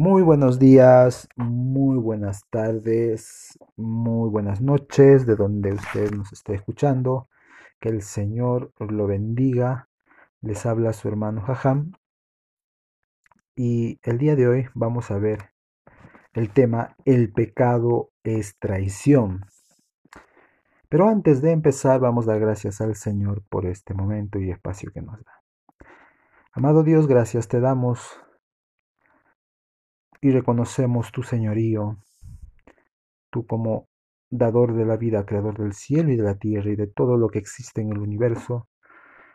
Muy buenos días, muy buenas tardes, muy buenas noches, de donde usted nos esté escuchando. Que el Señor lo bendiga. Les habla su hermano Jajam. Y el día de hoy vamos a ver el tema El pecado es traición. Pero antes de empezar vamos a dar gracias al Señor por este momento y espacio que nos da. Amado Dios, gracias te damos y reconocemos tu señorío, tú como dador de la vida, creador del cielo y de la tierra y de todo lo que existe en el universo,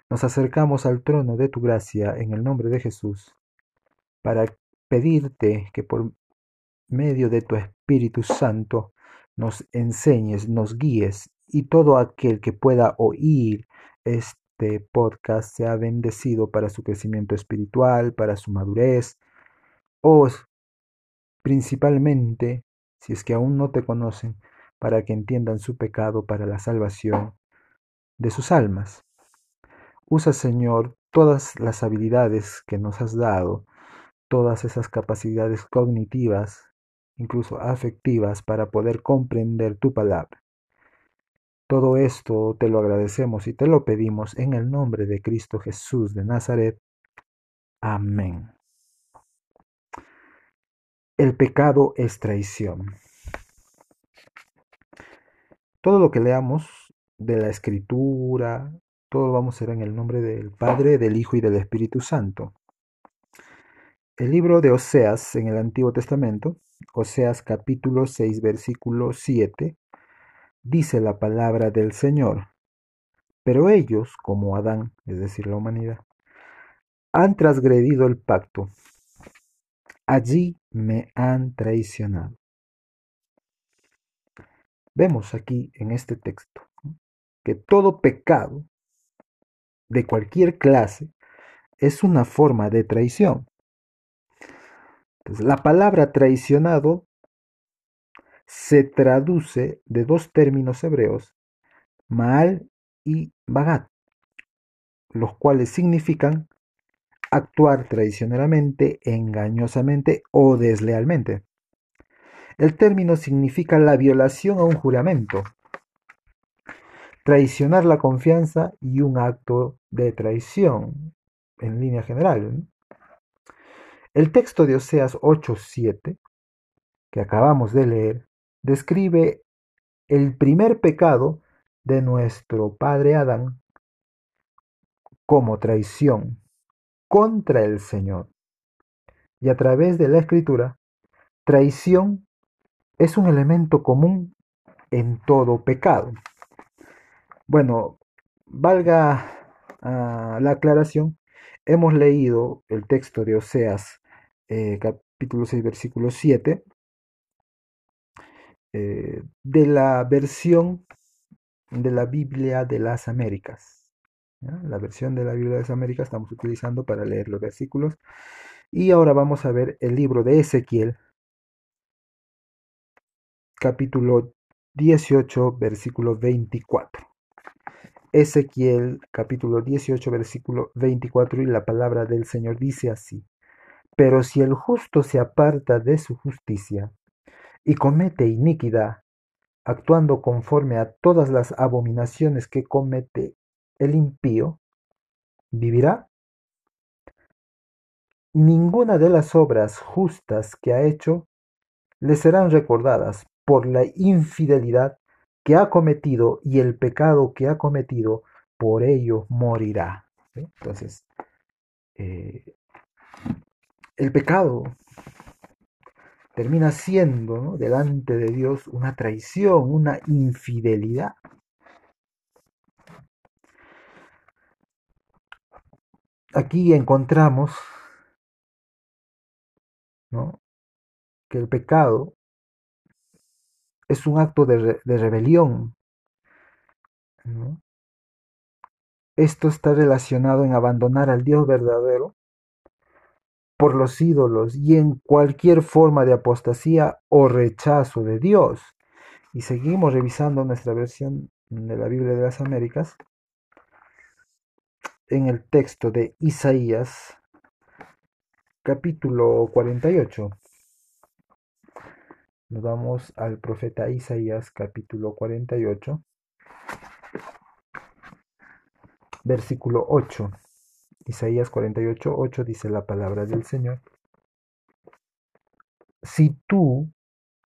nos acercamos al trono de tu gracia en el nombre de Jesús para pedirte que por medio de tu Espíritu Santo nos enseñes, nos guíes y todo aquel que pueda oír este podcast sea bendecido para su crecimiento espiritual, para su madurez, o principalmente, si es que aún no te conocen, para que entiendan su pecado para la salvación de sus almas. Usa, Señor, todas las habilidades que nos has dado, todas esas capacidades cognitivas, incluso afectivas, para poder comprender tu palabra. Todo esto te lo agradecemos y te lo pedimos en el nombre de Cristo Jesús de Nazaret. Amén. El pecado es traición. Todo lo que leamos de la escritura, todo lo vamos a hacer en el nombre del Padre, del Hijo y del Espíritu Santo. El libro de Oseas en el Antiguo Testamento, Oseas capítulo 6, versículo 7, dice la palabra del Señor. Pero ellos, como Adán, es decir, la humanidad, han transgredido el pacto allí me han traicionado. Vemos aquí en este texto que todo pecado de cualquier clase es una forma de traición. La palabra traicionado se traduce de dos términos hebreos, Maal y Bagat, los cuales significan actuar traicioneramente, engañosamente o deslealmente. El término significa la violación a un juramento, traicionar la confianza y un acto de traición, en línea general. El texto de Oseas 8:7, que acabamos de leer, describe el primer pecado de nuestro padre Adán como traición contra el Señor. Y a través de la escritura, traición es un elemento común en todo pecado. Bueno, valga ah, la aclaración, hemos leído el texto de Oseas eh, capítulo 6 versículo 7 eh, de la versión de la Biblia de las Américas. La versión de la Biblia de las Américas estamos utilizando para leer los versículos. Y ahora vamos a ver el libro de Ezequiel, capítulo 18, versículo 24. Ezequiel, capítulo 18, versículo 24, y la palabra del Señor dice así. Pero si el justo se aparta de su justicia y comete iniquidad, actuando conforme a todas las abominaciones que comete el impío vivirá? Ninguna de las obras justas que ha hecho le serán recordadas por la infidelidad que ha cometido y el pecado que ha cometido, por ello morirá. Entonces, eh, el pecado termina siendo delante de Dios una traición, una infidelidad. Aquí encontramos que el pecado es un acto de, rebelión. Esto está relacionado en abandonar al Dios verdadero por los ídolos y en cualquier forma de apostasía o rechazo de Dios. Y seguimos revisando nuestra versión de la Biblia de las Américas en el texto de Isaías, capítulo 48, Nos vamos al profeta Isaías capítulo 48, versículo 8. Isaías 48, 8 dice la palabra del Señor. Si tú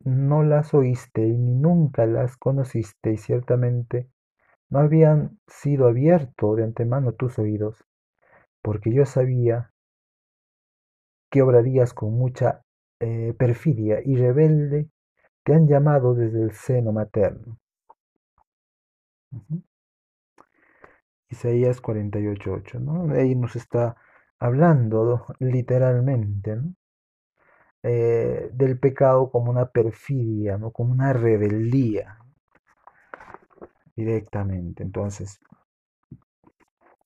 no las oíste ni nunca las conociste y ciertamente no habían sido abiertos de antemano tus oídos, porque yo sabía que obrarías con mucha eh, perfidia y rebelde, te han llamado desde el seno materno. Isaías 48.8, ¿no? Ahí nos está hablando literalmente eh, del pecado como una perfidia, ¿no? como una rebeldía directamente. Entonces,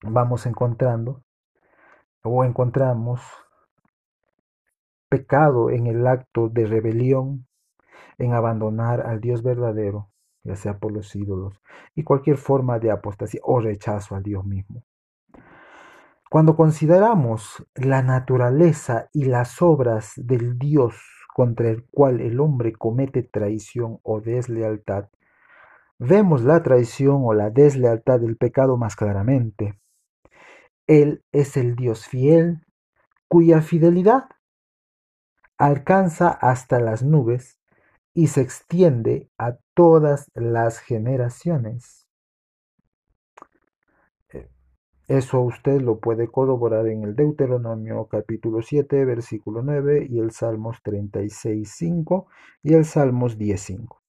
vamos encontrando o encontramos pecado en el acto de rebelión, en abandonar al Dios verdadero ya sea por los ídolos, y cualquier forma de apostasía o rechazo a Dios mismo. Cuando consideramos la naturaleza y las obras del Dios contra el cual el hombre comete traición o deslealtad, vemos la traición o la deslealtad del pecado más claramente. Él es el Dios fiel, cuya fidelidad alcanza hasta las nubes y se extiende a todas las generaciones. Eh, eso usted lo puede corroborar en el Deuteronomio capítulo 7, versículo 9 y el Salmos 36, 5 y el Salmos 10, 5.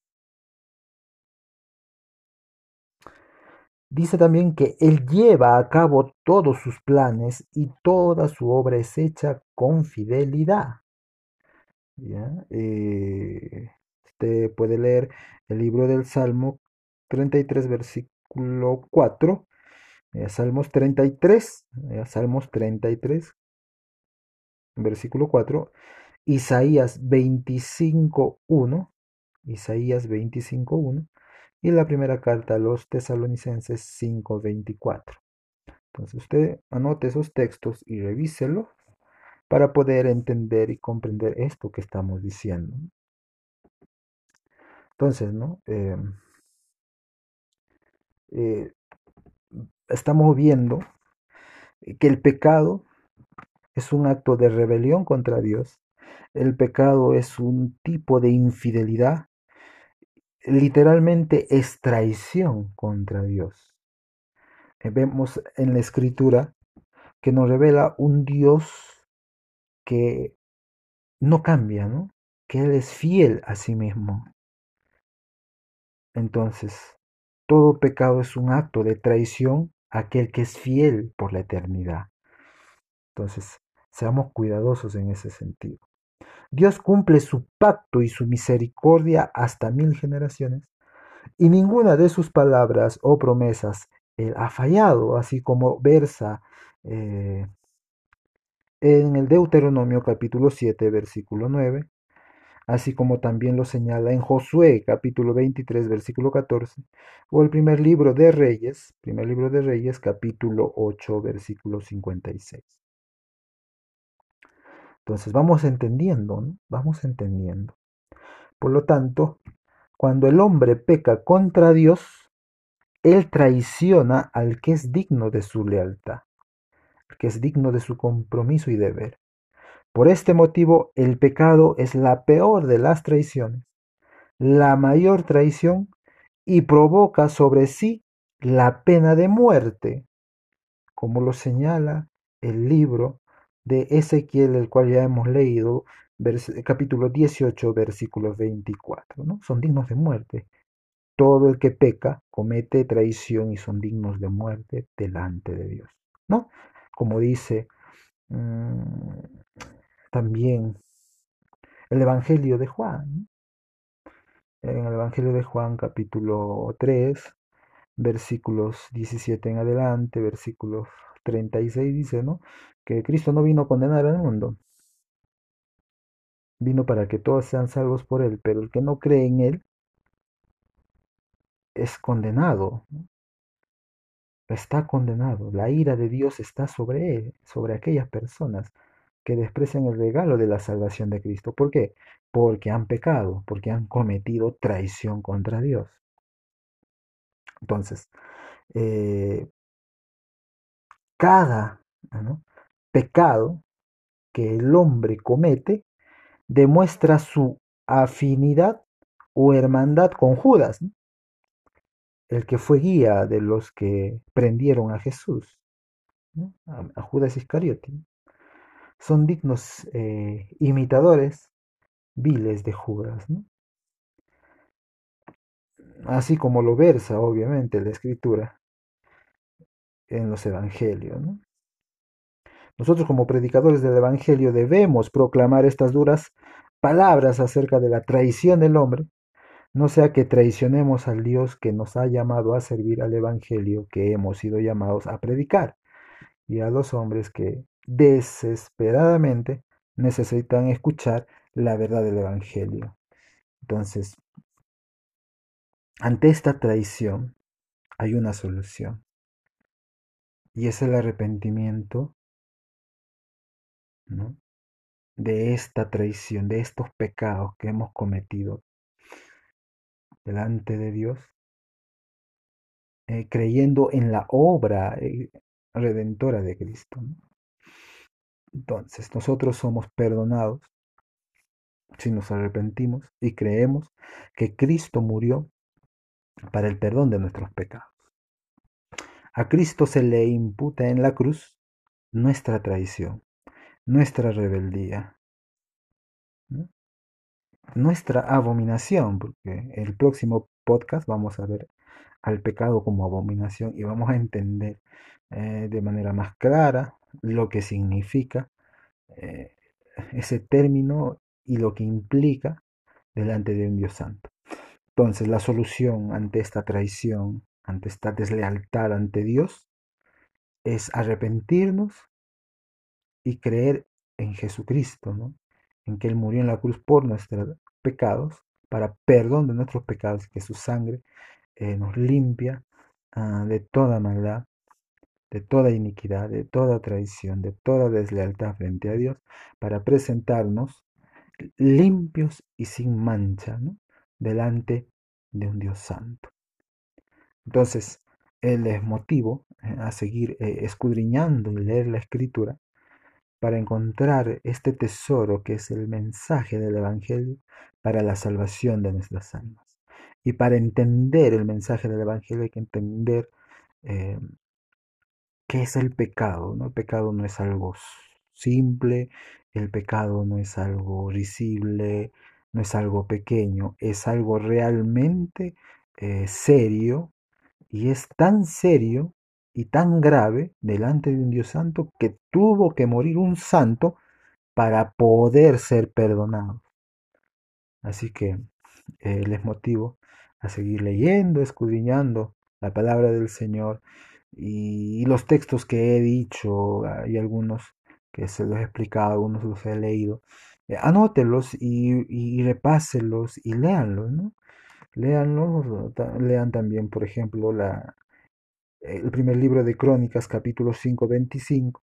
Dice también que Él lleva a cabo todos sus planes y toda su obra es hecha con fidelidad. ¿Ya? Eh, puede leer el libro del Salmo 33, versículo 4, eh, Salmos 33, eh, Salmos 33, versículo 4, Isaías 25, 1, Isaías 25, 1, y la primera carta a los tesalonicenses 5, 24. Entonces usted anote esos textos y revíselo para poder entender y comprender esto que estamos diciendo. Entonces, ¿no? Em, eh, estamos viendo que el pecado es un acto de rebelión contra Dios. El pecado es un tipo de infidelidad. Literalmente es traición contra Dios. Eh, vemos en la escritura que nos revela un Dios que no cambia, ¿no? Que Él es fiel a sí mismo. Entonces, todo pecado es un acto de traición a aquel que es fiel por la eternidad. Entonces, seamos cuidadosos en ese sentido. Dios cumple su pacto y su misericordia hasta mil generaciones, y ninguna de sus palabras o promesas ha fallado, así como versa eh, en el Deuteronomio capítulo 7, versículo 9, así como también lo señala en Josué capítulo 23 versículo 14 o el primer libro de Reyes, primer libro de Reyes capítulo 8 versículo 56. Entonces vamos entendiendo, ¿no? vamos entendiendo. Por lo tanto, cuando el hombre peca contra Dios, él traiciona al que es digno de su lealtad, al que es digno de su compromiso y deber. Por este motivo, el pecado es la peor de las traiciones, la mayor traición, y provoca sobre sí la pena de muerte, como lo señala el libro de Ezequiel, el cual ya hemos leído, capítulo 18, versículo 24. ¿no? Son dignos de muerte. Todo el que peca comete traición y son dignos de muerte delante de Dios. ¿no? Como dice mm, también el Evangelio de Juan. En el Evangelio de Juan capítulo 3, versículos 17 en adelante, versículos 36 dice, ¿no? Que Cristo no vino a condenar al mundo. Vino para que todos sean salvos por él, pero el que no cree en él es condenado. Está condenado. La ira de Dios está sobre él, sobre aquellas personas que desprecian el regalo de la salvación de Cristo. ¿Por qué? Porque han pecado, porque han cometido traición contra Dios. Entonces, eh, cada pecado que el hombre comete demuestra su afinidad o hermandad con Judas, el que fue guía de los que prendieron a Jesús, a, Judas Iscariote. Son dignos eh, imitadores viles de Judas, así como lo versa obviamente la escritura en los evangelios. Nosotros como predicadores del evangelio debemos proclamar estas duras palabras acerca de la traición del hombre, no sea que traicionemos al Dios que nos ha llamado a servir al evangelio que hemos sido llamados a predicar y a los hombres que desesperadamente necesitan escuchar la verdad del evangelio. Entonces, ante esta traición hay una solución y es el arrepentimiento de esta traición, de estos pecados que hemos cometido delante de Dios, eh, creyendo en la obra eh, redentora de Cristo. Entonces, nosotros somos perdonados si nos arrepentimos y creemos que Cristo murió para el perdón de nuestros pecados. A Cristo se le imputa en la cruz nuestra traición, nuestra rebeldía, nuestra abominación, porque el próximo podcast vamos a ver al pecado como abominación y vamos a entender eh, de manera más clara lo que significa eh, ese término y lo que implica delante de un Dios santo. Entonces, la solución ante esta traición, ante esta deslealtad ante Dios, es arrepentirnos y creer en Jesucristo, ¿no? en que Él murió en la cruz por nuestros pecados, para perdón de nuestros pecados, que su sangre eh, nos limpia ah, de toda maldad, de toda iniquidad, de toda traición, de toda deslealtad frente a Dios, para presentarnos limpios y sin mancha delante de un Dios santo. Entonces, Él es motivo eh, a seguir eh, escudriñando y leer la escritura para encontrar este tesoro que es el mensaje del Evangelio para la salvación de nuestras almas. Y para entender el mensaje del Evangelio hay que entender eh, qué es el pecado. ¿no? El pecado no es algo simple, el pecado no es algo risible, no es algo pequeño, es algo realmente serio y es tan serio y tan grave delante de un Dios santo que tuvo que morir un santo para poder ser perdonado. Así que eh, les motivo a seguir leyendo, escudriñando la palabra del Señor y, los textos que he dicho, hay algunos que se los he explicado, algunos los he leído. Eh, anótelos y, y, repáselos y léanlos, ¿no? Léanlos, lean también, por ejemplo, la, el primer libro de Crónicas, capítulo 5, 25,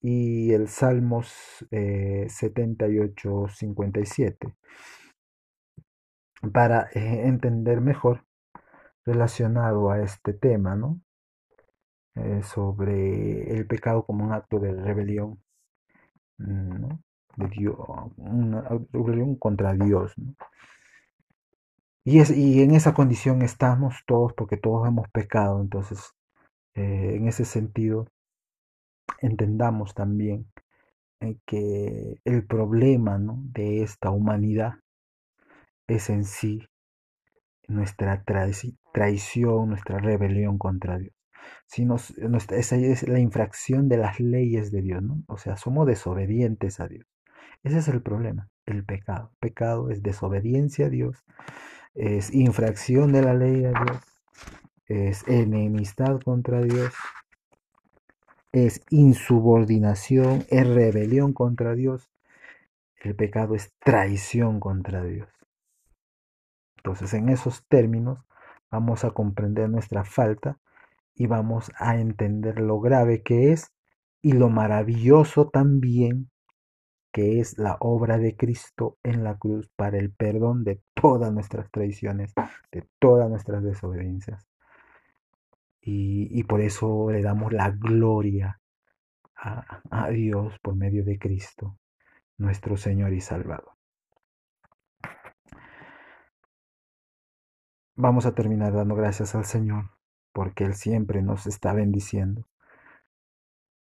y el Salmos 78, eh, 57, para eh, entender mejor relacionado a este tema, ¿no? Eh, sobre el pecado como un acto de rebelión, ¿no? de Dios, una rebelión contra Dios. ¿no? Y, es, y en esa condición estamos todos porque todos hemos pecado. Entonces, eh, en ese sentido, entendamos también eh, que el problema ¿no? de esta humanidad es en sí nuestra traición, nuestra rebelión contra Dios. Si nos, esa es la infracción de las leyes de Dios, ¿no? O sea, somos desobedientes a Dios. Ese es el problema, el pecado. Pecado es desobediencia a Dios es infracción de la ley de Dios, es enemistad contra Dios, es insubordinación, es rebelión contra Dios. El pecado es traición contra Dios. Entonces, en esos términos vamos a comprender nuestra falta y vamos a entender lo grave que es y lo maravilloso también que es la obra de Cristo en la cruz para el perdón de todas nuestras traiciones, de todas nuestras desobediencias. Y, por eso le damos la gloria a, a Dios por medio de Cristo, nuestro Señor y Salvador. Vamos a terminar dando gracias al Señor porque Él siempre nos está bendiciendo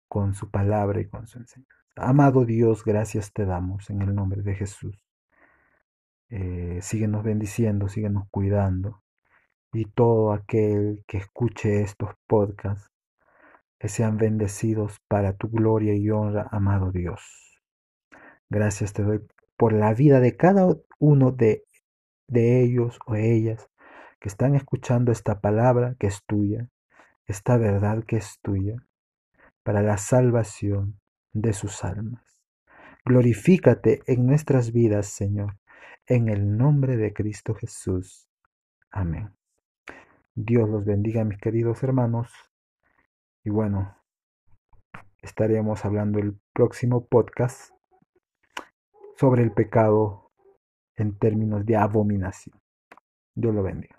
con su palabra y con su enseñanza. Amado Dios, gracias te damos en el nombre de Jesús. Eh, síguenos bendiciendo, síguenos cuidando. Y todo aquel que escuche estos podcasts, que sean bendecidos para tu gloria y honra, amado Dios. Gracias te doy por la vida de cada uno de, de ellos o ellas que están escuchando esta palabra que es tuya, esta verdad que es tuya, para la salvación de sus almas. Glorifícate en nuestras vidas, Señor, en el nombre de Cristo Jesús. Amén. Dios los bendiga, mis queridos hermanos. Y bueno, estaremos hablando el próximo podcast sobre el pecado en términos de abominación. Dios lo bendiga.